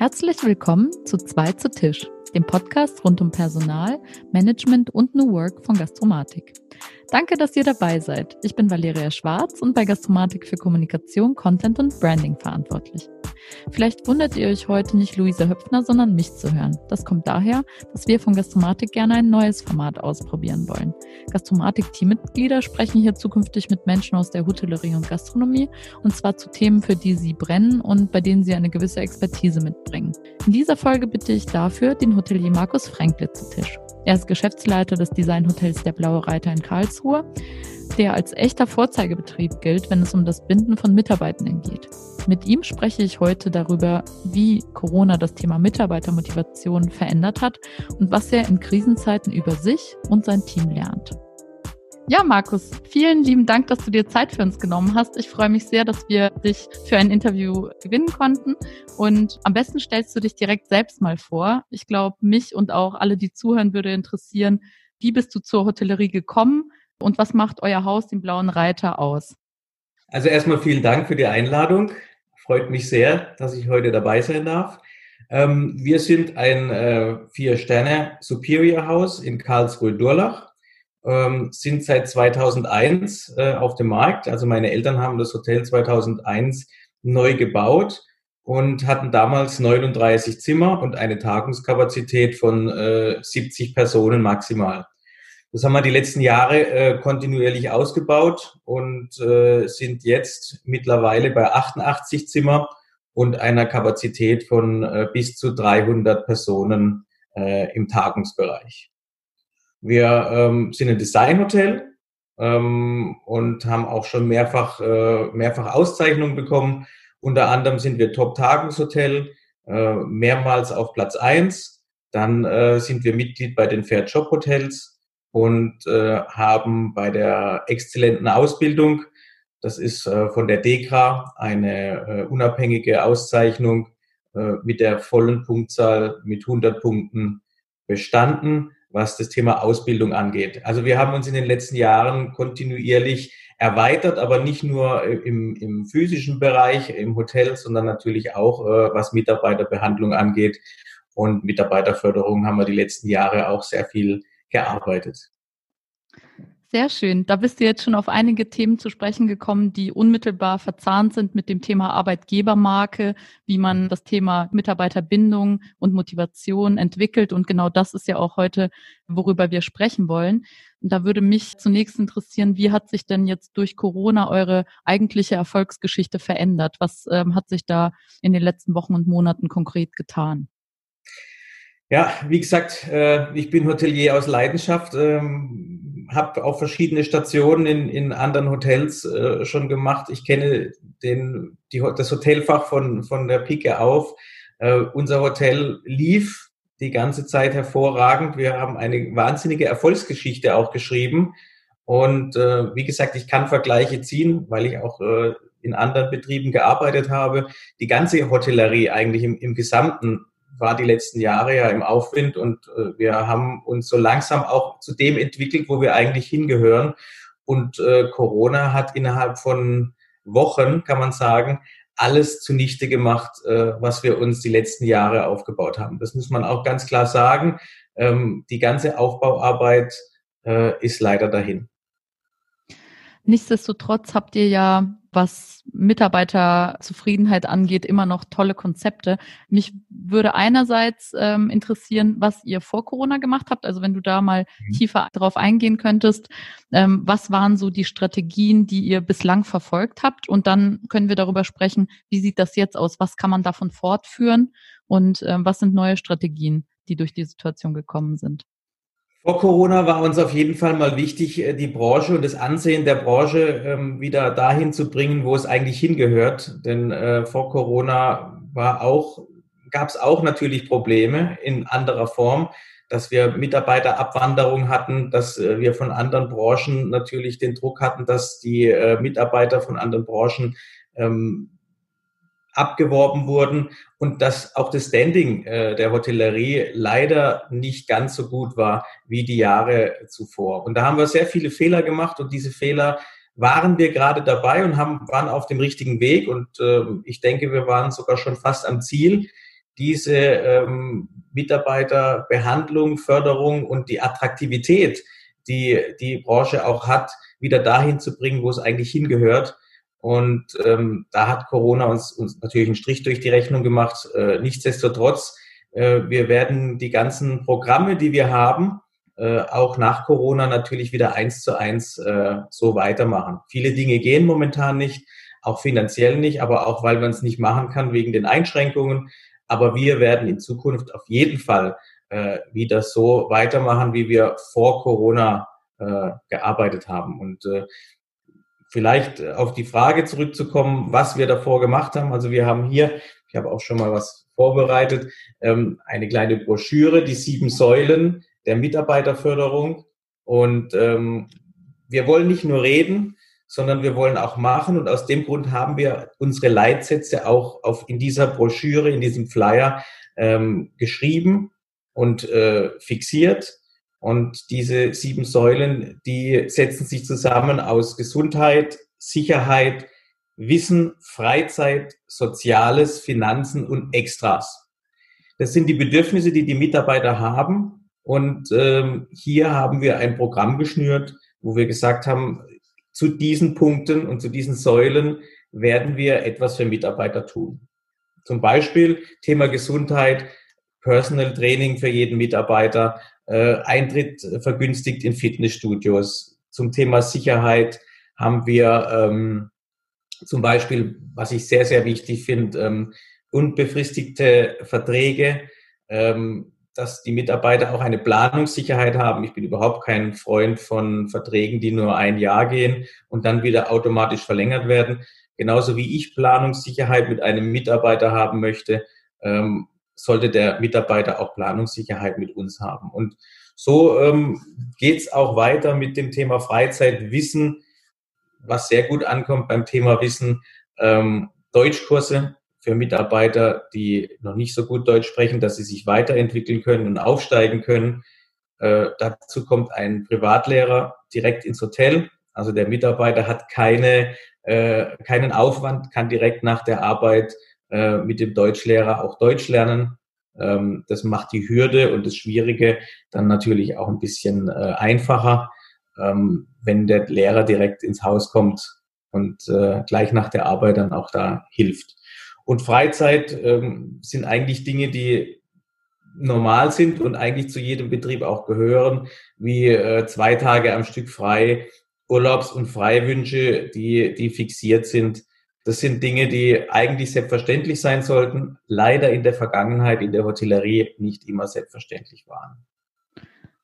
Herzlich willkommen zu Zwei zu Tisch, dem Podcast rund um Personal, Management und New Work von Gastromatik. Danke, dass ihr dabei seid. Ich bin Valeria Schwarz und bei Gastromatik für Kommunikation, Content und Branding verantwortlich. Vielleicht wundert ihr euch heute nicht Luisa Höpfner, sondern mich zu hören. Das kommt daher, dass wir von Gastromatik gerne ein neues Format ausprobieren wollen. Gastromatik-Teammitglieder sprechen hier zukünftig mit Menschen aus der Hotellerie und Gastronomie und zwar zu Themen, für die sie brennen und bei denen sie eine gewisse Expertise mitbringen. In dieser Folge bitte ich dafür den Hotelier Markus Fränkle zu Tisch. Er ist Geschäftsleiter des Designhotels Der Blaue Reiter in Karlsruhe, der als echter Vorzeigebetrieb gilt, wenn es um das Binden von Mitarbeitenden geht. Mit ihm spreche ich heute darüber, wie Corona das Thema Mitarbeitermotivation verändert hat und was er in Krisenzeiten über sich und sein Team lernt. Ja, Markus, vielen lieben Dank, dass du dir Zeit für uns genommen hast. Ich freue mich sehr, dass wir dich für ein Interview gewinnen konnten. Und am besten stellst du dich direkt selbst mal vor. Ich glaube, mich und auch alle, die zuhören, würde interessieren, wie bist du zur Hotellerie gekommen und was macht euer Haus, den Blauen Reiter, aus? Also erstmal vielen Dank für die Einladung. Freut mich sehr, dass ich heute dabei sein darf. Ähm, wir sind ein äh, Vier-Sterne Superior House in Karlsruhe-Durlach ähm, sind seit 2001 äh, auf dem Markt. Also meine Eltern haben das Hotel 2001 neu gebaut und hatten damals 39 Zimmer und eine Tagungskapazität von äh, 70 Personen maximal. Das haben wir die letzten Jahre äh, kontinuierlich ausgebaut und äh, sind jetzt mittlerweile bei 88 Zimmer und einer Kapazität von äh, bis zu 300 Personen äh, im Tagungsbereich. Wir ähm, sind ein Designhotel ähm, und haben auch schon mehrfach, äh, mehrfach Auszeichnungen bekommen. Unter anderem sind wir Top-Tagungshotel, äh, mehrmals auf Platz eins. Dann sind wir Mitglied bei den Fair Job Hotels und äh, haben bei der exzellenten Ausbildung, das ist äh, von der DEKRA eine äh, unabhängige Auszeichnung äh, mit der vollen Punktzahl mit 100 Punkten bestanden was das Thema Ausbildung angeht. Also wir haben uns in den letzten Jahren kontinuierlich erweitert, aber nicht nur im, im physischen Bereich, im Hotel, sondern natürlich auch, äh, was Mitarbeiterbehandlung angeht. Und Mitarbeiterförderung haben wir die letzten Jahre auch sehr viel gearbeitet. Sehr schön. Da bist du jetzt schon auf einige Themen zu sprechen gekommen, die unmittelbar verzahnt sind mit dem Thema Arbeitgebermarke, wie man das Thema Mitarbeiterbindung und Motivation entwickelt. Und genau das ist ja auch heute, worüber wir sprechen wollen. Da würde mich zunächst interessieren, wie hat sich denn jetzt durch Corona eure eigentliche Erfolgsgeschichte verändert? Was ähm, hat sich da in den letzten Wochen und Monaten konkret getan? Ja, wie gesagt, äh, ich bin Hotelier aus Leidenschaft. Ähm, habe auch verschiedene Stationen in, in anderen Hotels äh, schon gemacht. Ich kenne den, die, das Hotelfach von, von der Pike auf. Äh, unser Hotel lief die ganze Zeit hervorragend. Wir haben eine wahnsinnige Erfolgsgeschichte auch geschrieben. Und wie gesagt, ich kann Vergleiche ziehen, weil ich auch in anderen Betrieben gearbeitet habe. Die ganze Hotellerie eigentlich im, im Gesamten war die letzten Jahre ja im Aufwind und äh, wir haben uns so langsam auch zu dem entwickelt, wo wir eigentlich hingehören. Und äh, Corona hat innerhalb von Wochen, kann man sagen, alles zunichte gemacht, äh, was wir uns die letzten Jahre aufgebaut haben. Das muss man auch ganz klar sagen. Ähm, die ganze Aufbauarbeit äh, ist leider dahin. Nichtsdestotrotz habt ihr ja was Mitarbeiterzufriedenheit angeht, immer noch tolle Konzepte. Mich würde einerseits ähm, interessieren, was ihr vor Corona gemacht habt. Also wenn du da mal mhm. tiefer darauf eingehen könntest, ähm, was waren so die Strategien, die ihr bislang verfolgt habt? Und dann können wir darüber sprechen, wie sieht das jetzt aus? Was kann man davon fortführen? Und ähm, was sind neue Strategien, die durch die Situation gekommen sind? Vor Corona war uns auf jeden Fall mal wichtig, äh, die Branche und das Ansehen der Branche ähm, wieder dahin zu bringen, wo es eigentlich hingehört. Denn äh, vor Corona war auch, gab es auch natürlich Probleme in anderer Form, dass wir Mitarbeiterabwanderung hatten, dass äh, wir von anderen Branchen natürlich den Druck hatten, dass die Mitarbeiter von anderen Branchen ähm, abgeworben wurden und dass auch das Standing äh, der Hotellerie leider nicht ganz so gut war wie die Jahre zuvor. Und da haben wir sehr viele Fehler gemacht und diese Fehler waren wir gerade dabei und haben, waren auf dem richtigen Weg und äh, ich denke, wir waren sogar schon fast am Ziel. diese ähm, Mitarbeiterbehandlung, Förderung und die Attraktivität, die die Branche auch hat, wieder dahin zu bringen, wo es eigentlich hingehört. Und ähm, da hat Corona uns, uns natürlich einen Strich durch die Rechnung gemacht. Äh, nichtsdestotrotz, äh, wir werden die ganzen Programme, die wir haben, äh, auch nach Corona natürlich wieder eins zu eins äh, so weitermachen. Viele Dinge gehen momentan nicht, auch finanziell nicht, aber auch weil man es nicht machen kann wegen den Einschränkungen. Aber wir werden in Zukunft auf jeden Fall äh, wieder so weitermachen, wie wir vor Corona äh, gearbeitet haben. Und äh, vielleicht auf die Frage zurückzukommen, was wir davor gemacht haben. Also wir haben hier, ich habe auch schon mal was vorbereitet, ähm, eine kleine Broschüre, die sieben Säulen der Mitarbeiterförderung. Und ähm, wir wollen nicht nur reden, sondern wir wollen auch machen. Und aus dem Grund haben wir unsere Leitsätze auch auf, in dieser Broschüre, in diesem Flyer ähm, geschrieben und äh, fixiert. Und diese sieben Säulen, die setzen sich zusammen aus Gesundheit, Sicherheit, Wissen, Freizeit, Soziales, Finanzen und Extras. Das sind die Bedürfnisse, die die Mitarbeiter haben. Und ähm, hier haben wir ein Programm geschnürt, wo wir gesagt haben, zu diesen Punkten und zu diesen Säulen werden wir etwas für Mitarbeiter tun. Zum Beispiel Thema Gesundheit, Personal Training für jeden Mitarbeiter, äh, Eintritt vergünstigt in Fitnessstudios. Zum Thema Sicherheit haben wir ähm, zum Beispiel, was ich sehr, sehr wichtig finde, ähm, unbefristigte Verträge, ähm, dass die Mitarbeiter auch eine Planungssicherheit haben. Ich bin überhaupt kein Freund von Verträgen, die nur ein Jahr gehen und dann wieder automatisch verlängert werden. Genauso wie ich Planungssicherheit mit einem Mitarbeiter haben möchte, ähm, sollte der Mitarbeiter auch Planungssicherheit mit uns haben. Und so ähm, geht es auch weiter mit dem Thema Freizeitwissen, was sehr gut ankommt beim Thema Wissen. Ähm, Deutschkurse für Mitarbeiter, die noch nicht so gut Deutsch sprechen, dass sie sich weiterentwickeln können und aufsteigen können. Äh, dazu kommt ein Privatlehrer direkt ins Hotel. Also der Mitarbeiter hat keine, äh, keinen Aufwand, kann direkt nach der Arbeit äh, mit dem Deutschlehrer auch Deutsch lernen. Ähm, das macht die Hürde und das Schwierige dann natürlich auch ein bisschen äh, einfacher, ähm, wenn der Lehrer direkt ins Haus kommt und äh, gleich nach der Arbeit dann auch da hilft. Und Freizeit ähm, sind eigentlich Dinge, die normal sind und eigentlich zu jedem Betrieb auch gehören, wie äh, zwei Tage am Stück frei, Urlaubs- und Freiwünsche, die, die fixiert sind. Das sind Dinge, die eigentlich selbstverständlich sein sollten, leider in der Vergangenheit in der Hotellerie nicht immer selbstverständlich waren.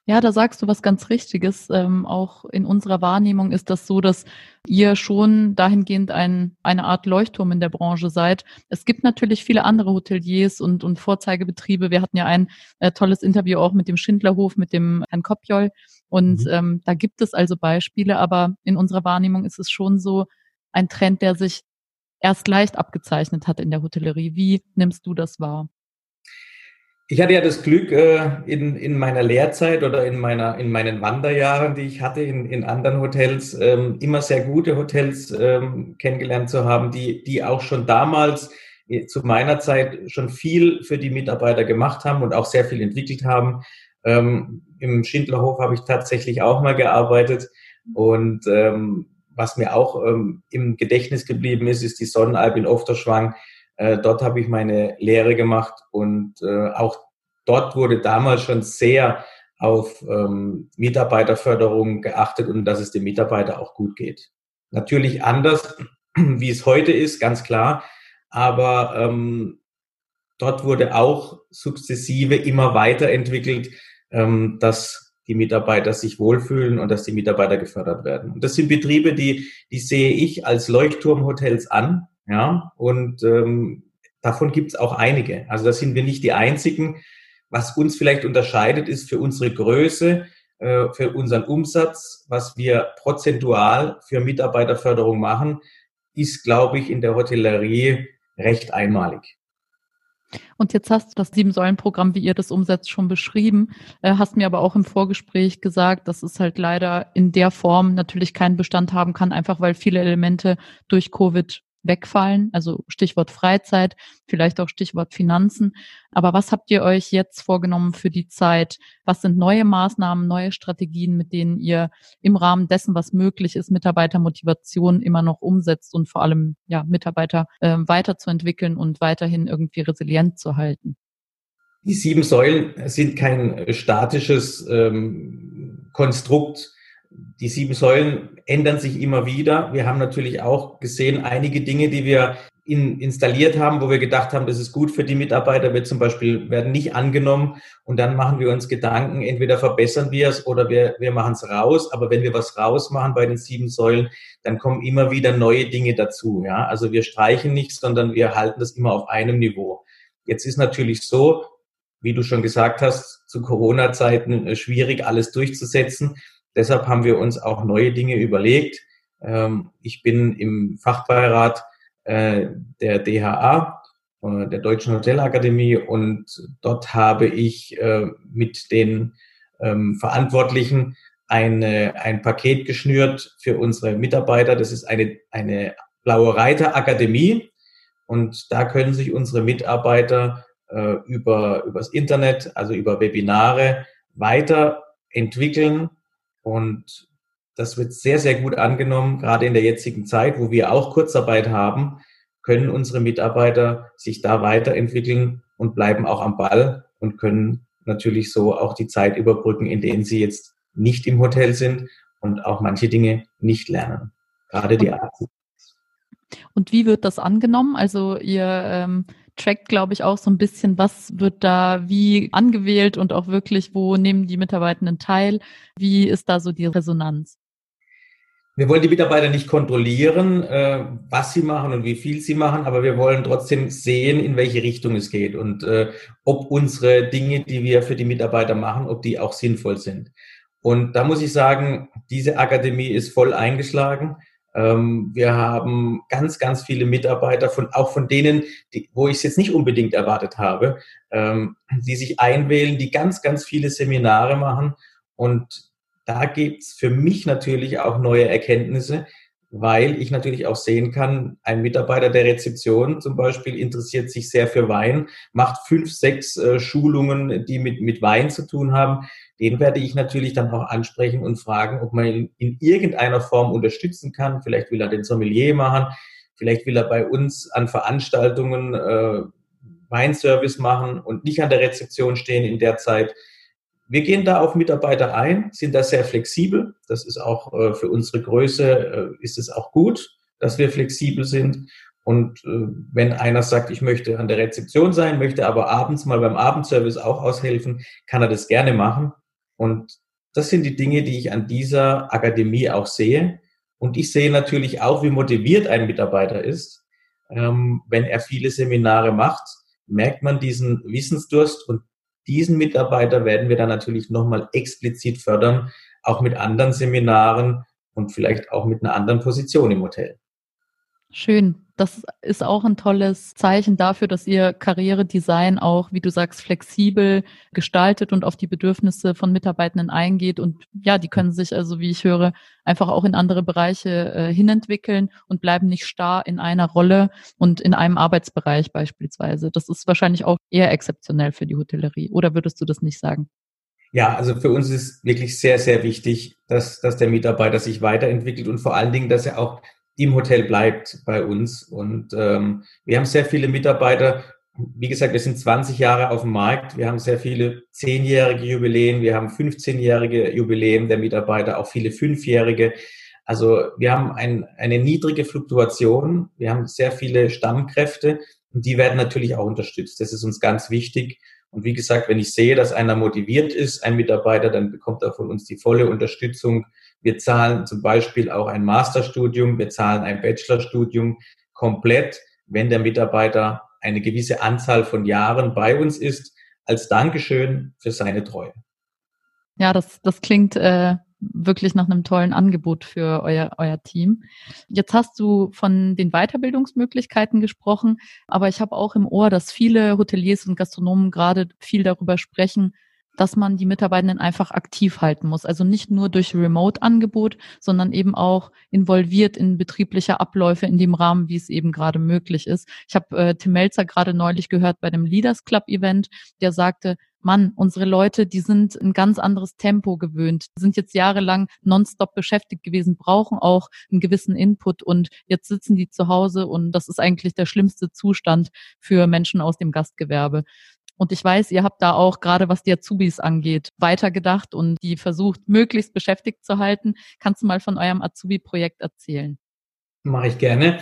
Ja, da sagst du was ganz Richtiges. Ähm, auch in unserer Wahrnehmung ist das so, dass ihr schon dahingehend ein, eine Art Leuchtturm in der Branche seid. Es gibt natürlich viele andere Hoteliers und, und Vorzeigebetriebe. Wir hatten ja ein äh, tolles Interview auch mit dem Schindlerhof, mit dem Herrn Kopjol. Und mhm. ähm, da gibt es also Beispiele, aber in unserer Wahrnehmung ist es schon so ein Trend, der sich erst leicht abgezeichnet hat in der Hotellerie. Wie nimmst du das wahr? Ich hatte ja das Glück, äh, in, in meiner Lehrzeit oder in, meiner, in meinen Wanderjahren, die ich hatte in, in anderen Hotels, ähm, immer sehr gute Hotels ähm, kennengelernt zu haben, die, die auch schon damals äh, zu meiner Zeit schon viel für die Mitarbeiter gemacht haben und auch sehr viel entwickelt haben. Ähm, Im Schindlerhof habe ich tatsächlich auch mal gearbeitet und was mir auch im Gedächtnis geblieben ist, ist die Sonnenalp in Ofterschwang äh, dort habe ich meine Lehre gemacht und äh, auch dort wurde damals schon sehr auf ähm, Mitarbeiterförderung geachtet und dass es dem Mitarbeiter auch gut geht. Natürlich anders, wie es heute ist, ganz klar, aber ähm, dort wurde auch sukzessive immer weiterentwickelt, ähm, dass die Mitarbeiter sich wohlfühlen und dass die Mitarbeiter gefördert werden. Und das sind Betriebe, die, die sehe ich als Leuchtturmhotels an, ja, und ähm, davon gibt es auch einige. Also da sind wir nicht die einzigen. Was uns vielleicht unterscheidet, ist für unsere Größe, äh, für unseren Umsatz, was wir prozentual für Mitarbeiterförderung machen, ist, glaube ich, in der Hotellerie recht einmalig. Und jetzt hast du das Sieben-Säulen-Programm, wie ihr das umsetzt, schon beschrieben, äh, hast mir aber auch im Vorgespräch gesagt, dass es halt leider in der Form natürlich keinen Bestand haben kann, einfach weil viele Elemente durch Covid wegfallen, also Stichwort Freizeit, vielleicht auch Stichwort Finanzen. Aber was habt ihr euch jetzt vorgenommen für die Zeit? Was sind neue Maßnahmen, neue Strategien, mit denen ihr im Rahmen dessen, was möglich ist, Mitarbeitermotivation immer noch umsetzt und vor allem ja, Mitarbeiter äh, weiterzuentwickeln und weiterhin irgendwie resilient zu halten? Die sieben Säulen sind kein statisches ähm, Konstrukt. Die sieben Säulen ändern sich immer wieder. Wir haben natürlich auch gesehen, einige Dinge, die wir in, installiert haben, wo wir gedacht haben, das ist gut für die Mitarbeiter, wird zum Beispiel, werden nicht angenommen und dann machen wir uns Gedanken, entweder verbessern wir es oder wir, wir machen es raus. Aber wenn wir was rausmachen bei den sieben Säulen, dann kommen immer wieder neue Dinge dazu. Ja? Also wir streichen nichts, sondern wir halten das immer auf einem Niveau. Jetzt ist natürlich so, wie du schon gesagt hast, zu Corona-Zeiten äh, schwierig, alles durchzusetzen. Deshalb haben wir uns auch neue Dinge überlegt. Ähm, ich bin im Fachbeirat äh, der DHA, äh, der Deutschen Hotelakademie, und dort habe ich mit den ähm, Verantwortlichen eine, ein Paket geschnürt für unsere Mitarbeiter. Das ist eine, eine Blaue Reiter Akademie. Und da können sich unsere Mitarbeiter äh, über übers Internet, also über Webinare weiterentwickeln und das wird sehr, sehr gut angenommen, gerade in der jetzigen Zeit, wo wir auch Kurzarbeit haben, können unsere Mitarbeiter sich da weiterentwickeln und bleiben auch am Ball und können natürlich so auch die Zeit überbrücken, in denen sie jetzt nicht im Hotel sind und auch manche Dinge nicht lernen. Gerade die Arzt. Und wie wird das angenommen? Also ihr ähm, trackt, glaube ich, auch so ein bisschen, was wird da wie angewählt und auch wirklich, wo nehmen die Mitarbeitenden teil? Wie ist da so die Resonanz? Wir wollen die Mitarbeiter nicht kontrollieren, äh, was sie machen und wie viel sie machen, aber wir wollen trotzdem sehen, in welche Richtung es geht und äh, ob unsere Dinge, die wir für die Mitarbeiter machen, ob die auch sinnvoll sind. Und da muss ich sagen, diese Akademie ist voll eingeschlagen. Ähm, wir haben ganz, ganz viele Mitarbeiter, von, auch von denen, die, wo ich es jetzt nicht unbedingt erwartet habe, ähm, die sich einwählen, die ganz, ganz viele Seminare machen. Und da gibt's für mich natürlich auch neue Erkenntnisse, weil ich natürlich auch sehen kann, ein Mitarbeiter der Rezeption zum Beispiel interessiert sich sehr für Wein, macht fünf, sechs äh, Schulungen, die mit, mit Wein zu tun haben den werde ich natürlich dann auch ansprechen und fragen, ob man ihn in irgendeiner Form unterstützen kann. Vielleicht will er den Sommelier machen, vielleicht will er bei uns an Veranstaltungen äh, Weinservice machen und nicht an der Rezeption stehen in der Zeit. Wir gehen da auf Mitarbeiter ein, sind da sehr flexibel. Das ist auch äh, für unsere Größe, äh, ist es auch gut, dass wir flexibel sind. Und äh, wenn einer sagt, ich möchte an der Rezeption sein, möchte aber abends mal beim Abendservice auch aushelfen, kann er das gerne machen. Und das sind die Dinge, die ich an dieser Akademie auch sehe. Und ich sehe natürlich auch, wie motiviert ein Mitarbeiter ist. Ähm, wenn er viele Seminare macht, merkt man diesen Wissensdurst und diesen Mitarbeiter werden wir dann natürlich nochmal explizit fördern, auch mit anderen Seminaren und vielleicht auch mit einer anderen Position im Hotel. Schön das ist auch ein tolles Zeichen dafür, dass ihr Karrieredesign auch, wie du sagst, flexibel gestaltet und auf die Bedürfnisse von Mitarbeitenden eingeht. Und ja, die können sich also, wie ich höre, einfach auch in andere Bereiche äh, hinentwickeln und bleiben nicht starr in einer Rolle und in einem Arbeitsbereich beispielsweise. Das ist wahrscheinlich auch eher exzeptionell für die Hotellerie. Oder würdest du das nicht sagen? Ja, also für uns ist wirklich sehr, sehr wichtig, dass, dass der Mitarbeiter sich weiterentwickelt und vor allen Dingen, dass er auch im Hotel bleibt bei uns. Und ähm, wir haben sehr viele Mitarbeiter. Wie gesagt, wir sind 20 Jahre auf dem Markt. Wir haben sehr viele zehnjährige Jubiläen. Wir haben 15-jährige Jubiläen der Mitarbeiter, auch viele fünfjährige. Also wir haben ein, eine niedrige Fluktuation. Wir haben sehr viele Stammkräfte und die werden natürlich auch unterstützt. Das ist uns ganz wichtig. Und wie gesagt, wenn ich sehe, dass einer motiviert ist, ein Mitarbeiter, dann bekommt er von uns die volle Unterstützung wir zahlen zum Beispiel auch ein Masterstudium, wir zahlen ein Bachelorstudium komplett, wenn der Mitarbeiter eine gewisse Anzahl von Jahren bei uns ist, als Dankeschön für seine Treue. Ja, das, das klingt äh, wirklich nach einem tollen Angebot für euer, euer Team. Jetzt hast du von den Weiterbildungsmöglichkeiten gesprochen, aber ich habe auch im Ohr, dass viele Hoteliers und Gastronomen gerade viel darüber sprechen, dass man die Mitarbeitenden einfach aktiv halten muss. Also nicht nur durch Remote-Angebot, sondern eben auch involviert in betriebliche Abläufe in dem Rahmen, wie es eben gerade möglich ist. Ich habe äh, Tim Melzer gerade neulich gehört bei dem Leaders Club Event, der sagte, Mann, unsere Leute, die sind ein ganz anderes Tempo gewöhnt, sind jetzt jahrelang nonstop beschäftigt gewesen, brauchen auch einen gewissen Input und jetzt sitzen die zu Hause und das ist eigentlich der schlimmste Zustand für Menschen aus dem Gastgewerbe. Und ich weiß, ihr habt da auch gerade was die Azubis angeht, weitergedacht und die versucht, möglichst beschäftigt zu halten. Kannst du mal von eurem Azubi-Projekt erzählen? Mache ich gerne.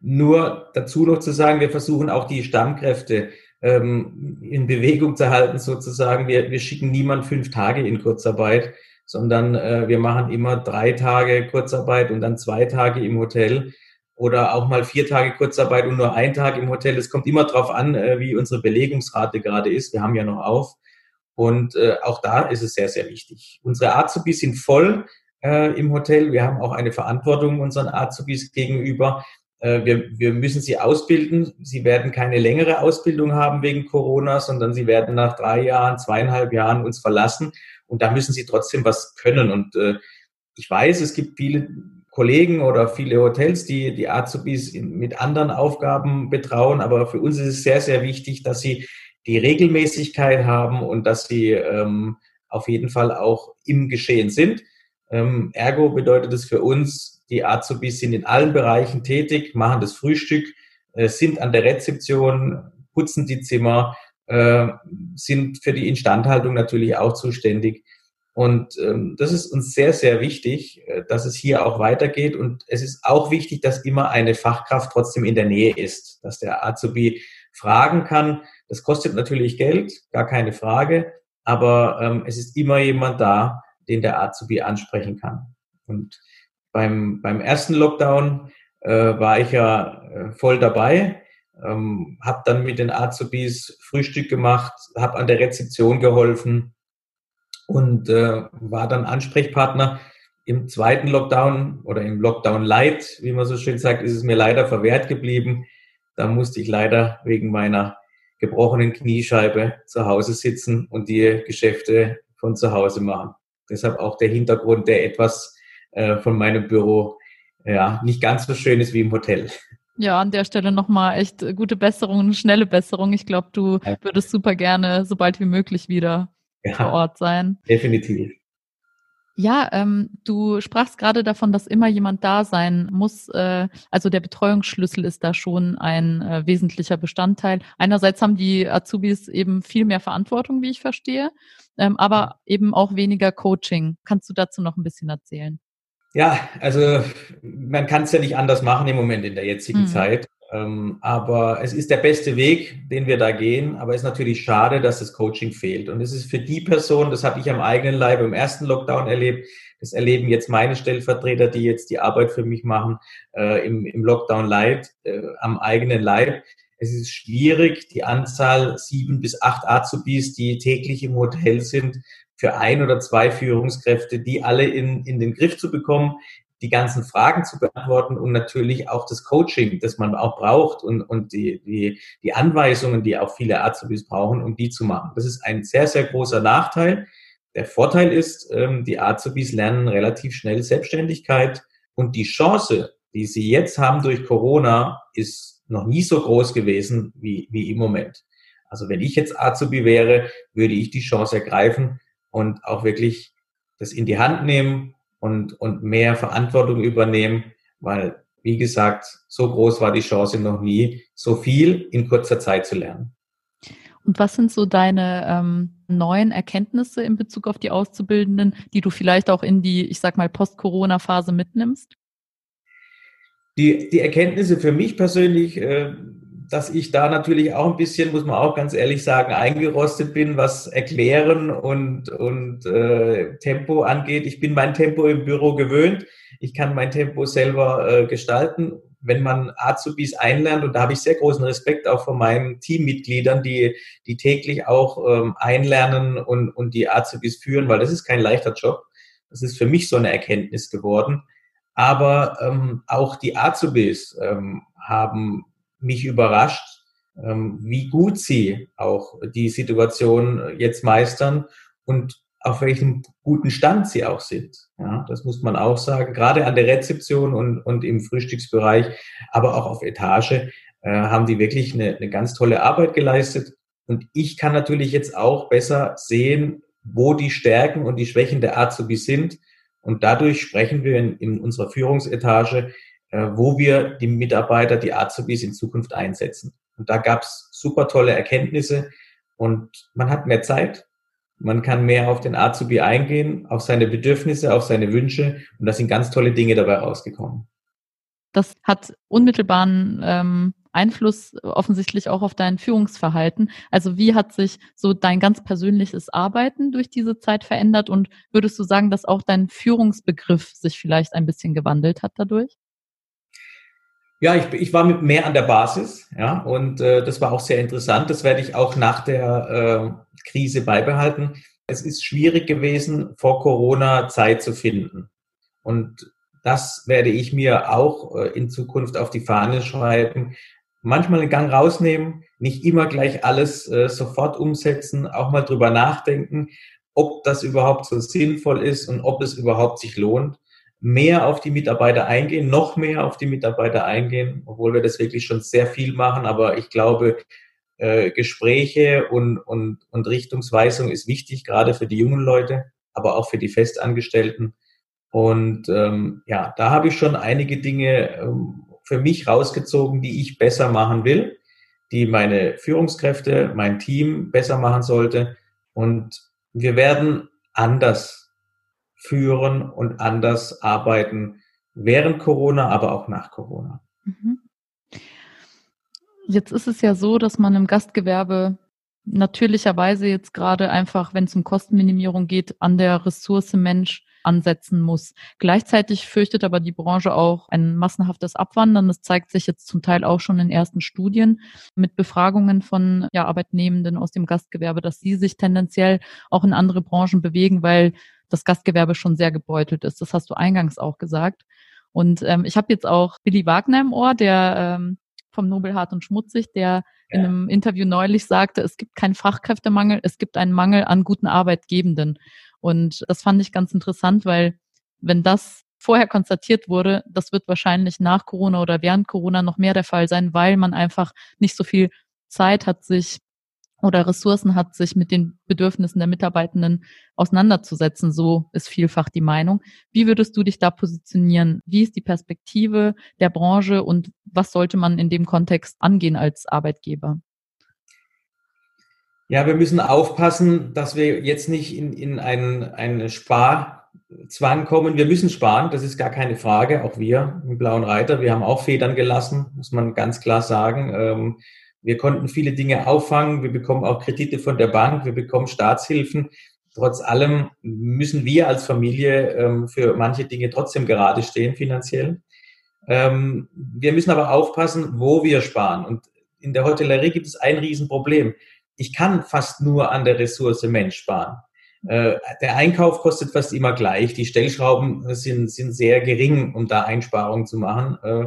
Nur dazu noch zu sagen, wir versuchen auch die Stammkräfte ähm, in Bewegung zu halten, sozusagen. Wir, wir schicken niemand fünf Tage in Kurzarbeit, sondern äh, wir machen immer drei Tage Kurzarbeit und dann zwei Tage im Hotel oder auch mal vier Tage Kurzarbeit und nur ein Tag im Hotel. Es kommt immer darauf an, äh, wie unsere Belegungsrate gerade ist. Wir haben ja noch auf. Und äh, auch da ist es sehr, sehr wichtig. Unsere Azubis sind voll äh, im Hotel. Wir haben auch eine Verantwortung unseren Azubis gegenüber. Wir, wir müssen sie ausbilden. Sie werden keine längere Ausbildung haben wegen Corona, sondern sie werden nach drei Jahren, zweieinhalb Jahren uns verlassen. Und da müssen sie trotzdem was können. Und ich weiß, es gibt viele Kollegen oder viele Hotels, die die Azubis mit anderen Aufgaben betrauen. Aber für uns ist es sehr, sehr wichtig, dass sie die Regelmäßigkeit haben und dass sie ähm, auf jeden Fall auch im Geschehen sind. Ähm, ergo bedeutet es für uns, die Azubis sind in allen Bereichen tätig, machen das Frühstück, äh, sind an der Rezeption, putzen die Zimmer, äh, sind für die Instandhaltung natürlich auch zuständig. Und ähm, das ist uns sehr, sehr wichtig, äh, dass es hier auch weitergeht. Und es ist auch wichtig, dass immer eine Fachkraft trotzdem in der Nähe ist, dass der Azubi fragen kann. Das kostet natürlich Geld, gar keine Frage, aber ähm, es ist immer jemand da, den der Azubi ansprechen kann. Und beim, beim ersten Lockdown äh, war ich ja äh, voll dabei, ähm, habe dann mit den Azubis Frühstück gemacht, habe an der Rezeption geholfen und äh, war dann Ansprechpartner. Im zweiten Lockdown oder im Lockdown Light, wie man so schön sagt, ist es mir leider verwehrt geblieben. Da musste ich leider wegen meiner gebrochenen Kniescheibe zu Hause sitzen und die Geschäfte von zu Hause machen. Deshalb auch der Hintergrund, der etwas äh, von meinem Büro ja nicht ganz so schön ist wie im Hotel. Ja, an der Stelle nochmal echt gute Besserung, schnelle Besserung. Ich glaube, du würdest super gerne, sobald wie möglich wieder ja, vor Ort sein. Definitiv. Ja, ähm, du sprachst gerade davon, dass immer jemand da sein muss. Äh, also der Betreuungsschlüssel ist da schon ein äh, wesentlicher Bestandteil. Einerseits haben die Azubis eben viel mehr Verantwortung, wie ich verstehe, ähm, aber eben auch weniger Coaching. Kannst du dazu noch ein bisschen erzählen? Ja, also man kann es ja nicht anders machen im Moment in der jetzigen mhm. Zeit. Ähm, aber es ist der beste Weg, den wir da gehen. Aber es ist natürlich schade, dass das Coaching fehlt. Und es ist für die Person, das habe ich am eigenen Leib im ersten Lockdown erlebt, das erleben jetzt meine Stellvertreter, die jetzt die Arbeit für mich machen, äh, im, im Lockdown Light, äh, am eigenen Leib. Es ist schwierig, die Anzahl sieben bis acht Azubis, die täglich im Hotel sind, für ein oder zwei Führungskräfte, die alle in, in den Griff zu bekommen, die ganzen Fragen zu beantworten und natürlich auch das Coaching, das man auch braucht und, und die, die, die Anweisungen, die auch viele Azubis brauchen, um die zu machen. Das ist ein sehr, sehr großer Nachteil. Der Vorteil ist, ähm, die Azubis lernen relativ schnell Selbstständigkeit und die Chance, die sie jetzt haben durch Corona, ist noch nie so groß gewesen wie, wie im Moment. Also wenn ich jetzt Azubi wäre, würde ich die Chance ergreifen und auch wirklich das in die Hand nehmen und, und mehr Verantwortung übernehmen, weil, wie gesagt, so groß war die Chance noch nie, so viel in kurzer Zeit zu lernen. Und was sind so deine ähm, neuen Erkenntnisse in Bezug auf die Auszubildenden, die du vielleicht auch in die, ich sag mal, Post-Corona-Phase mitnimmst? Die, die Erkenntnisse für mich persönlich äh, dass ich da natürlich auch ein bisschen, muss man auch ganz ehrlich sagen, eingerostet bin, was Erklären und, und äh, Tempo angeht. Ich bin mein Tempo im Büro gewöhnt. Ich kann mein Tempo selber äh, gestalten. Wenn man Azubis einlernt, und da habe ich sehr großen Respekt auch von meinen Teammitgliedern, die, die täglich auch ähm, einlernen und, und die Azubis führen, weil das ist kein leichter Job. Das ist für mich so eine Erkenntnis geworden. Aber ähm, auch die Azubis ähm, haben mich überrascht, ähm, wie gut sie auch die Situation jetzt meistern und auf welchem guten Stand sie auch sind. Ja, das muss man auch sagen. Gerade an der Rezeption und, und im Frühstücksbereich, aber auch auf Etage äh, haben die wirklich eine, eine ganz tolle Arbeit geleistet. Und ich kann natürlich jetzt auch besser sehen, wo die Stärken und die Schwächen der Azubi sind. Und dadurch sprechen wir in, in unserer Führungsetage, wo wir die Mitarbeiter, die Azubis in Zukunft einsetzen. Und da gab es super tolle Erkenntnisse und man hat mehr Zeit, man kann mehr auf den Azubi eingehen, auf seine Bedürfnisse, auf seine Wünsche und da sind ganz tolle Dinge dabei rausgekommen. Das hat unmittelbaren ähm, Einfluss offensichtlich auch auf dein Führungsverhalten. Also wie hat sich so dein ganz persönliches Arbeiten durch diese Zeit verändert und würdest du sagen, dass auch dein Führungsbegriff sich vielleicht ein bisschen gewandelt hat dadurch? Ja, ich, ich war mit mehr an der Basis, ja, und äh, das war auch sehr interessant. Das werde ich auch nach der äh, Krise beibehalten. Es ist schwierig gewesen, vor Corona Zeit zu finden. Und das werde ich mir auch äh, in Zukunft auf die Fahne schreiben. Manchmal einen Gang rausnehmen, nicht immer gleich alles äh, sofort umsetzen, auch mal drüber nachdenken, ob das überhaupt so sinnvoll ist und ob es überhaupt sich lohnt mehr auf die Mitarbeiter eingehen, noch mehr auf die Mitarbeiter eingehen, obwohl wir das wirklich schon sehr viel machen. Aber ich glaube, äh, Gespräche und, und, und Richtungsweisung ist wichtig, gerade für die jungen Leute, aber auch für die Festangestellten. Und ähm, ja, da habe ich schon einige Dinge ähm, für mich rausgezogen, die ich besser machen will, die meine Führungskräfte, mein Team besser machen sollte. Und wir werden anders führen und anders arbeiten während Corona, aber auch nach Corona. Mhm. Jetzt ist es ja so, dass man im Gastgewerbe natürlicherweise jetzt gerade einfach, wenn es um Kostenminimierung geht, an der Ressource Mensch ansetzen muss. Gleichzeitig fürchtet aber die Branche auch ein massenhaftes Abwandern. Das zeigt sich jetzt zum Teil auch schon in ersten Studien mit Befragungen von ja, Arbeitnehmenden aus dem Gastgewerbe, dass sie sich tendenziell auch in andere Branchen bewegen, weil das Gastgewerbe schon sehr gebeutelt ist. Das hast du eingangs auch gesagt. Und ähm, ich habe jetzt auch Billy Wagner im Ohr, der ähm, vom Nobel Hart und Schmutzig, der ja. in einem Interview neulich sagte, es gibt keinen Fachkräftemangel, es gibt einen Mangel an guten Arbeitgebenden. Und das fand ich ganz interessant, weil wenn das vorher konstatiert wurde, das wird wahrscheinlich nach Corona oder während Corona noch mehr der Fall sein, weil man einfach nicht so viel Zeit hat, sich oder Ressourcen hat, sich mit den Bedürfnissen der Mitarbeitenden auseinanderzusetzen. So ist vielfach die Meinung. Wie würdest du dich da positionieren? Wie ist die Perspektive der Branche und was sollte man in dem Kontext angehen als Arbeitgeber? Ja, wir müssen aufpassen, dass wir jetzt nicht in, in einen, einen Sparzwang kommen. Wir müssen sparen, das ist gar keine Frage. Auch wir im Blauen Reiter, wir haben auch Federn gelassen, muss man ganz klar sagen. Ähm, wir konnten viele Dinge auffangen. Wir bekommen auch Kredite von der Bank. Wir bekommen Staatshilfen. Trotz allem müssen wir als Familie ähm, für manche Dinge trotzdem gerade stehen finanziell. Ähm, wir müssen aber aufpassen, wo wir sparen. Und in der Hotellerie gibt es ein Riesenproblem. Ich kann fast nur an der Ressource Mensch sparen. Äh, der Einkauf kostet fast immer gleich. Die Stellschrauben sind, sind sehr gering, um da Einsparungen zu machen. Äh,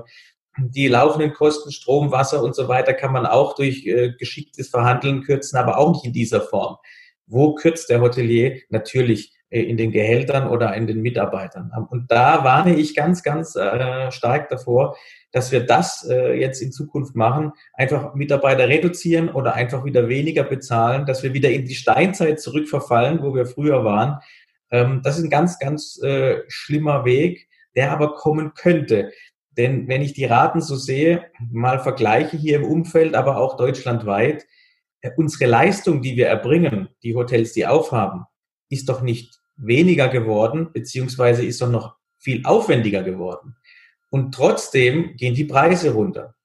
die laufenden Kosten, Strom, Wasser und so weiter kann man auch durch äh, geschicktes Verhandeln kürzen, aber auch nicht in dieser Form. Wo kürzt der Hotelier? Natürlich äh, in den Gehältern oder in den Mitarbeitern. Und da warne ich ganz, ganz äh, stark davor, dass wir das äh, jetzt in Zukunft machen, einfach Mitarbeiter reduzieren oder einfach wieder weniger bezahlen, dass wir wieder in die Steinzeit zurückverfallen, wo wir früher waren. Ähm, das ist ein ganz, ganz äh, schlimmer Weg, der aber kommen könnte. Denn wenn ich die Raten so sehe, mal vergleiche hier im Umfeld, aber auch deutschlandweit, äh, unsere Leistung, die wir erbringen, die Hotels, die aufhaben, ist doch nicht weniger geworden, beziehungsweise ist doch noch viel aufwendiger geworden. Und trotzdem gehen die Preise runter.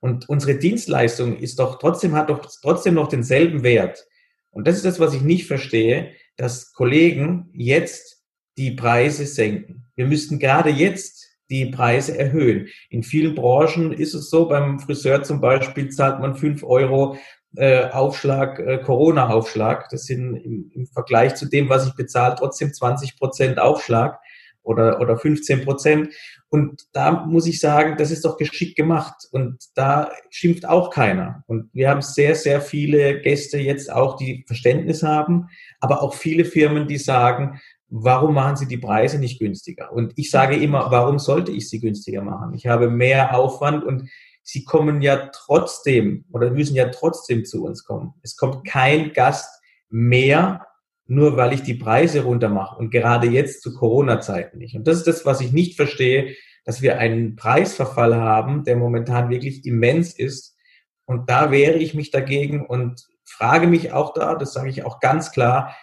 Und unsere Dienstleistung ist doch trotzdem, hat doch trotzdem noch denselben Wert. Und das ist das, was ich nicht verstehe, dass Kollegen jetzt die Preise senken. Wir müssten gerade jetzt die Preise erhöhen. In vielen Branchen ist es so, beim Friseur zum Beispiel zahlt man fünf Euro äh, Aufschlag, äh, Corona-Aufschlag. Das sind im, im, Vergleich zu dem, was ich bezahle, trotzdem 20 Prozent Aufschlag. oder, oder 15 Prozent. Und da muss ich sagen, das ist doch geschickt gemacht. Und da schimpft auch keiner. Und wir haben sehr, sehr viele Gäste jetzt auch, die Verständnis haben, aber auch viele Firmen, die sagen, warum machen Sie die Preise nicht günstiger? Und ich sage immer, warum sollte ich sie günstiger machen? Ich habe mehr Aufwand und Sie kommen ja trotzdem oder müssen ja trotzdem zu uns kommen. Es kommt kein Gast mehr, nur weil ich die Preise runter mache und gerade jetzt zu Corona-Zeiten nicht. Und das ist das, was ich nicht verstehe, dass wir einen Preisverfall haben, der momentan wirklich immens ist. Und da wehre ich mich dagegen und frage mich auch da, das sage ich auch ganz klar,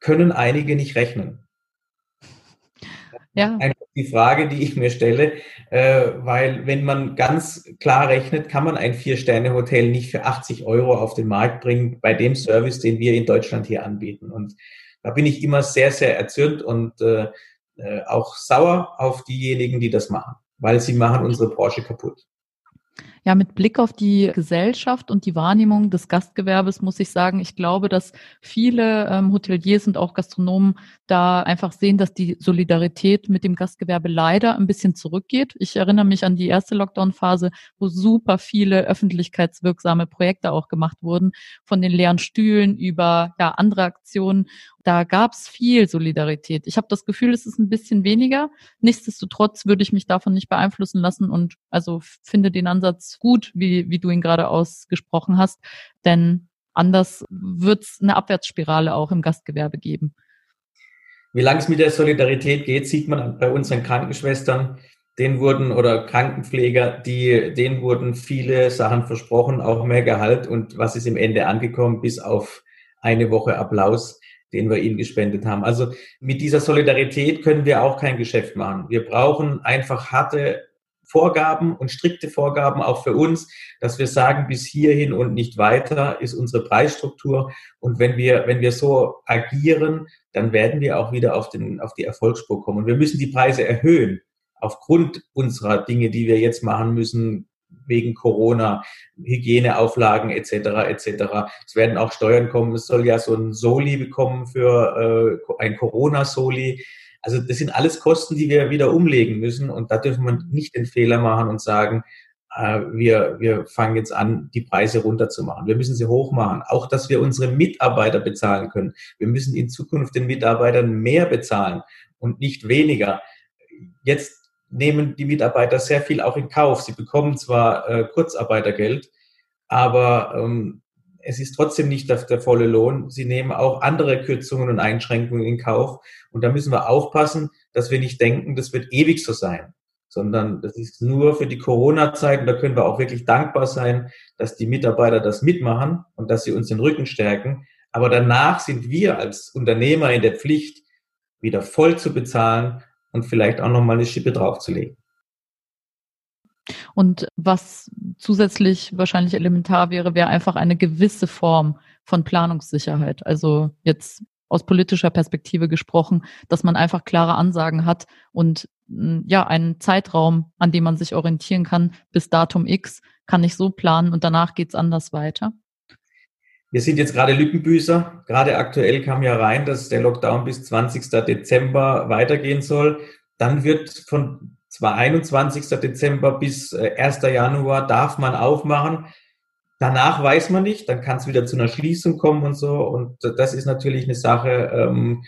können einige nicht rechnen. Ja. Einfach die Frage, die ich mir stelle, äh, weil wenn man ganz klar rechnet, kann man ein Vier-Sterne-Hotel nicht für 80 Euro auf den Markt bringen bei dem Service, den wir in Deutschland hier anbieten. Und da bin ich immer sehr, sehr erzürnt und äh, äh auch sauer auf diejenigen, die das machen, weil sie machen unsere Branche kaputt. Ja, mit Blick auf die Gesellschaft und die Wahrnehmung des Gastgewerbes muss ich sagen, ich glaube, dass viele ähm, Hoteliers und auch Gastronomen da einfach sehen, dass die Solidarität mit dem Gastgewerbe leider ein bisschen zurückgeht. Ich erinnere mich an die erste Lockdown-Phase, wo super viele öffentlichkeitswirksame Projekte auch gemacht wurden, von den leeren Stühlen über ja, andere Aktionen da gab es viel Solidarität. Ich habe das Gefühl, es ist ein bisschen weniger. Nichtsdestotrotz würde ich mich davon nicht beeinflussen lassen und also finde den Ansatz gut, wie, wie du ihn gerade ausgesprochen hast. Denn anders wird es eine Abwärtsspirale auch im Gastgewerbe geben. Wie lange es mit der Solidarität geht, sieht man bei unseren Krankenschwestern. Denen wurden oder Krankenpfleger, die, denen wurden viele Sachen versprochen, auch mehr Gehalt. Und was ist im Ende angekommen? Bis auf eine Woche Applaus den wir ihnen gespendet haben. Also mit dieser Solidarität können wir auch kein Geschäft machen. Wir brauchen einfach harte Vorgaben und strikte Vorgaben auch für uns, dass wir sagen, bis hierhin und nicht weiter ist unsere Preisstruktur. Und wenn wir, wenn wir so agieren, dann werden wir auch wieder auf, den, auf die Erfolgsspur kommen. Und wir müssen die Preise erhöhen aufgrund unserer Dinge, die wir jetzt machen müssen, wegen Corona, Hygieneauflagen etc. etc. Es werden auch Steuern kommen. Es soll ja so ein Soli bekommen für äh, ein Corona-Soli. Also das sind alles Kosten, die wir wieder umlegen müssen und da dürfen wir nicht den Fehler machen und sagen, äh, wir, wir fangen jetzt an, die Preise runterzumachen. Wir müssen sie hochmachen. Auch, dass wir unsere Mitarbeiter bezahlen können. Wir müssen in Zukunft den Mitarbeitern mehr bezahlen und nicht weniger. Jetzt nehmen die Mitarbeiter sehr viel auch in Kauf. Sie bekommen zwar äh, Kurzarbeitergeld, aber ähm, es ist trotzdem nicht der, der, volle Lohn. Sie nehmen auch andere Kürzungen und Einschränkungen in Kauf. Und da müssen wir aufpassen, dass wir nicht denken, das wird ewig so sein, sondern das ist nur für die Corona-Zeit. Und da können wir auch wirklich dankbar sein, dass die Mitarbeiter das mitmachen und dass sie uns den Rücken stärken. Aber danach sind wir als Unternehmer in der Pflicht, wieder voll zu bezahlen und vielleicht auch nochmal eine Schippe draufzulegen. Und was zusätzlich wahrscheinlich elementar wäre, wäre einfach eine gewisse Form von Planungssicherheit. Also jetzt aus politischer Perspektive gesprochen, dass man einfach klare Ansagen hat und hm, ja, einen Zeitraum, an dem man sich orientieren kann, bis Datum X kann ich so planen und danach geht's anders weiter. Wir sind jetzt gerade Lückenbüßer. Gerade aktuell kam ja rein, dass der Lockdown bis 20. Dezember weitergehen soll. Dann wird von 21. Dezember bis 1. Äh, Januar darf man aufmachen. Danach weiß man nicht, dann kann es wieder zu einer Schließung kommen und so. Und das ist natürlich eine Sache, ähm,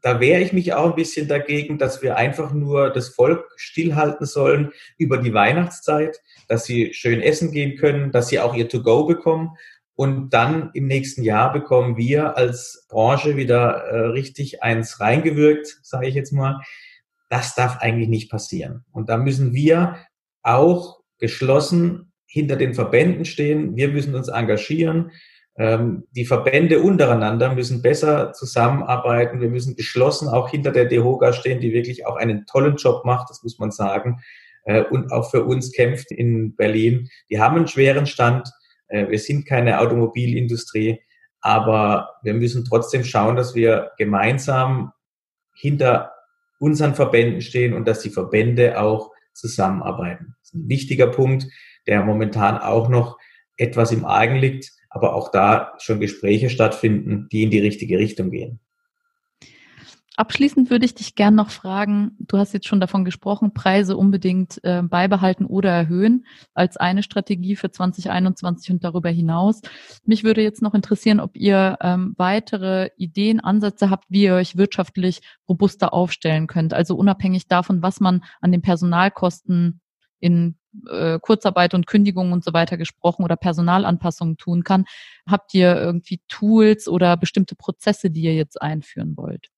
da wehre ich mich auch ein bisschen dagegen, dass wir einfach nur das Volk stillhalten sollen über die Weihnachtszeit, dass sie schön essen gehen können, dass sie auch ihr To-Go bekommen und dann im nächsten Jahr bekommen wir als Branche wieder äh, richtig eins reingewirkt, sage ich jetzt mal. Das darf eigentlich nicht passieren. Und da müssen wir auch geschlossen hinter den Verbänden stehen. Wir müssen uns engagieren. Ähm, die Verbände untereinander müssen besser zusammenarbeiten. Wir müssen geschlossen auch hinter der DEHOGA stehen, die wirklich auch einen tollen Job macht, das muss man sagen, äh, und auch für uns kämpft in Berlin. Die haben einen schweren Stand äh, wir sind keine Automobilindustrie, aber wir müssen trotzdem schauen, dass wir gemeinsam hinter unseren Verbänden stehen und dass die Verbände auch zusammenarbeiten. Das ist ein wichtiger Punkt, der momentan auch noch etwas im Argen liegt, aber auch da schon Gespräche stattfinden, die in die richtige Richtung gehen. Abschließend würde ich dich gern noch fragen, du hast jetzt schon davon gesprochen, Preise unbedingt äh, beibehalten oder erhöhen als eine Strategie für 2021 und darüber hinaus. Mich würde jetzt noch interessieren, ob ihr ähm, weitere Ideen, Ansätze habt, wie ihr euch wirtschaftlich robuster aufstellen könnt. Also unabhängig davon, was man an den Personalkosten in äh, Kurzarbeit und Kündigungen und so weiter gesprochen oder Personalanpassungen tun kann. Habt ihr irgendwie Tools oder bestimmte Prozesse, die ihr jetzt einführen wollt?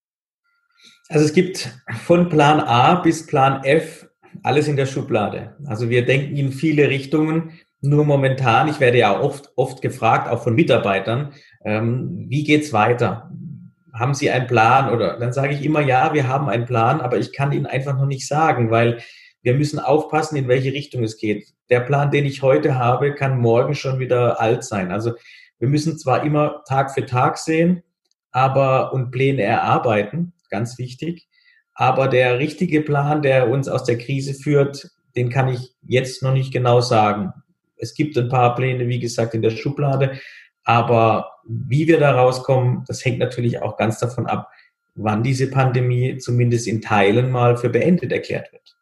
Also es gibt von Plan A bis Plan F alles in der Schublade. Also wir denken in viele Richtungen. Nur momentan, ich werde ja oft, oft gefragt, auch von Mitarbeitern, ähm, wie geht's weiter? Haben Sie einen Plan? Oder dann sage ich immer, ja, wir haben einen Plan, aber ich kann Ihnen einfach noch nicht sagen, weil wir müssen aufpassen, in welche Richtung es geht. Der Plan, den ich heute habe, kann morgen schon wieder alt sein. Also wir müssen zwar immer Tag für Tag sehen, aber und Pläne erarbeiten, ganz wichtig. Aber der richtige Plan, der uns aus der Krise führt, den kann ich jetzt noch nicht genau sagen. Es gibt ein paar Pläne, wie gesagt, in der Schublade. Aber wie wir da rauskommen, das hängt natürlich auch ganz davon ab, wann diese Pandemie zumindest in Teilen mal für beendet erklärt wird.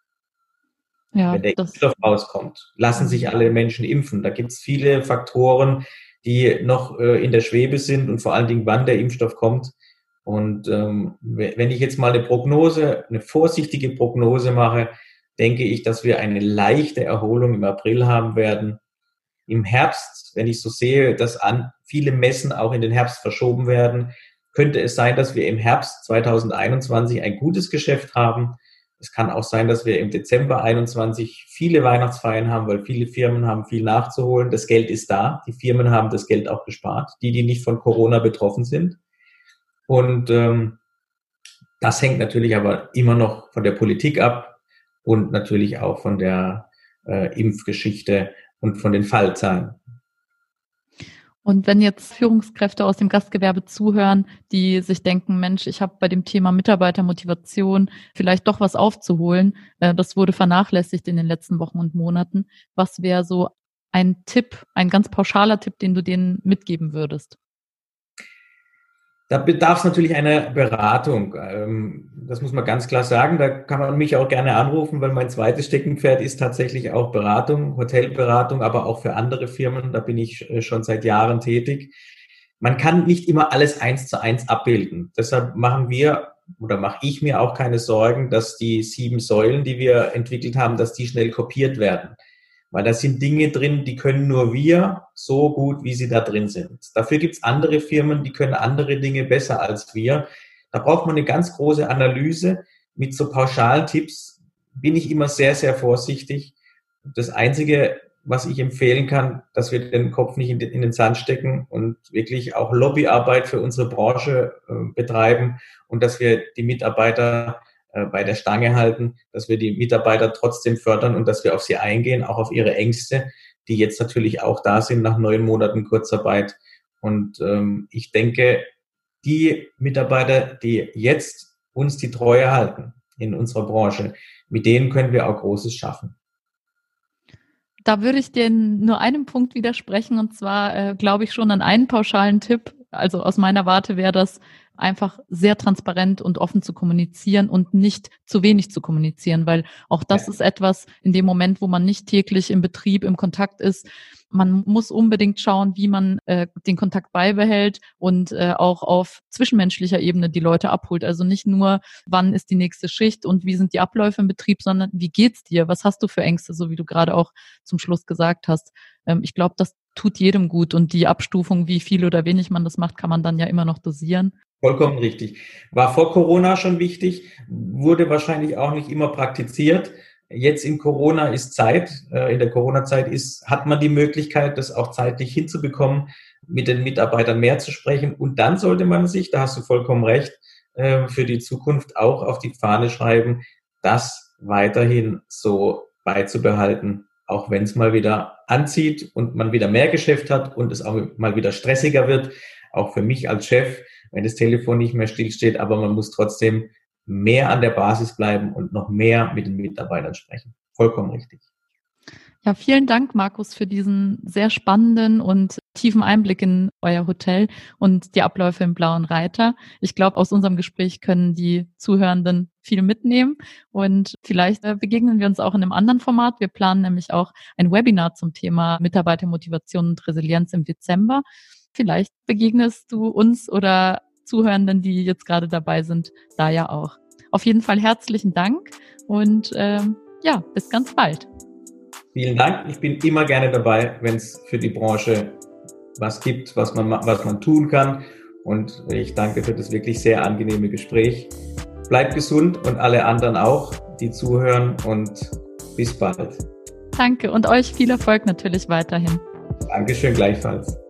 Ja, Wenn der Impfstoff rauskommt, lassen sich alle Menschen impfen. Da gibt es viele Faktoren, die noch äh, in der Schwebe sind und vor allen Dingen, wann der Impfstoff kommt. Und ähm, wenn ich jetzt mal eine Prognose, eine vorsichtige Prognose mache, denke ich, dass wir eine leichte Erholung im April haben werden. Im Herbst, wenn ich so sehe, dass an viele Messen auch in den Herbst verschoben werden, könnte es sein, dass wir im Herbst 2021 ein gutes Geschäft haben. Es kann auch sein, dass wir im Dezember 21 viele Weihnachtsfeiern haben, weil viele Firmen haben viel nachzuholen. Das Geld ist da. Die Firmen haben das Geld auch gespart, die, die nicht von Corona betroffen sind. Und ähm, das hängt natürlich aber immer noch von der Politik ab und natürlich auch von der äh, Impfgeschichte und von den Fallzahlen. Und wenn jetzt Führungskräfte aus dem Gastgewerbe zuhören, die sich denken, Mensch, ich habe bei dem Thema Mitarbeitermotivation vielleicht doch was aufzuholen, äh, das wurde vernachlässigt in den letzten Wochen und Monaten. Was wäre so ein Tipp, ein ganz pauschaler Tipp, den du denen mitgeben würdest? Da bedarf es natürlich einer Beratung. Ähm, das muss man ganz klar sagen. Da kann man mich auch gerne anrufen, weil mein zweites Steckenpferd ist tatsächlich auch Beratung, Hotelberatung, aber auch für andere Firmen. Da bin ich äh, schon seit Jahren tätig. Man kann nicht immer alles eins zu eins abbilden. Deshalb machen wir oder mache ich mir auch keine Sorgen, dass die sieben Säulen, die wir entwickelt haben, dass die schnell kopiert werden weil da sind Dinge drin, die können nur wir so gut, wie sie da drin sind. Dafür gibt es andere Firmen, die können andere Dinge besser als wir. Da braucht man eine ganz große Analyse. Mit so pauschalen Tipps bin ich immer sehr, sehr vorsichtig. Das Einzige, was ich empfehlen kann, dass wir den Kopf nicht in den, Sand stecken und wirklich auch Lobbyarbeit für unsere Branche äh, betreiben und dass wir die Mitarbeiter bei der Stange halten, dass wir die Mitarbeiter trotzdem fördern und dass wir auf sie eingehen, auch auf ihre Ängste, die jetzt natürlich auch da sind nach neun Monaten Kurzarbeit. Und ähm, ich denke, die Mitarbeiter, die jetzt uns die Treue halten in unserer Branche, mit denen können wir auch Großes schaffen. Da würde ich dir nur einem Punkt widersprechen, und zwar äh, glaube ich schon an einen pauschalen Tipp. Also aus meiner Warte wäre das, einfach sehr transparent und offen zu kommunizieren und nicht zu wenig zu kommunizieren, weil auch das ja. ist etwas in dem Moment, wo man nicht täglich im Betrieb im Kontakt ist. Man muss unbedingt schauen, wie man äh, den Kontakt beibehält und äh, auch auf zwischenmenschlicher Ebene die Leute abholt. Also nicht nur, wann ist die nächste Schicht und wie sind die Abläufe im Betrieb, sondern wie geht's dir? Was hast du für Ängste, so wie du gerade auch zum Schluss gesagt hast. Ähm, ich glaube, das tut jedem gut und die Abstufung, wie viel oder wenig man das macht, kann man dann ja immer noch dosieren. Vollkommen richtig. War vor Corona schon wichtig, wurde wahrscheinlich auch nicht immer praktiziert. Jetzt in Corona ist Zeit, äh, in der Corona-Zeit ist, hat man die Möglichkeit, das auch zeitlich hinzubekommen, mit den Mitarbeitern mehr zu sprechen. Und dann sollte man sich, da hast du vollkommen recht, äh, für die Zukunft auch auf die Fahne schreiben, das weiterhin so beizubehalten, auch wenn es mal wieder anzieht und man wieder mehr Geschäft hat und es auch mal wieder stressiger wird. Auch für mich als Chef wenn das Telefon nicht mehr stillsteht, aber man muss trotzdem mehr an der Basis bleiben und noch mehr mit den Mitarbeitern sprechen. Vollkommen richtig. Ja, vielen Dank, Markus, für diesen sehr spannenden und tiefen Einblick in euer Hotel und die Abläufe im Blauen Reiter. Ich glaube, aus unserem Gespräch können die Zuhörenden viel mitnehmen und vielleicht äh, begegnen wir uns auch in einem anderen Format. Wir planen nämlich auch ein Webinar zum Thema Mitarbeitermotivation und Resilienz im Dezember. Vielleicht begegnest du uns oder Zuhörenden, die jetzt gerade dabei sind, da ja auch. Auf jeden Fall herzlichen Dank und ähm, ja, bis ganz bald. Vielen Dank. Ich bin immer gerne dabei, wenn es für die Branche was gibt, was man, was man tun kann. Und ich danke für das wirklich sehr angenehme Gespräch. Bleibt gesund und alle anderen auch, die zuhören und bis bald. Danke und euch viel Erfolg natürlich weiterhin. Dankeschön gleichfalls.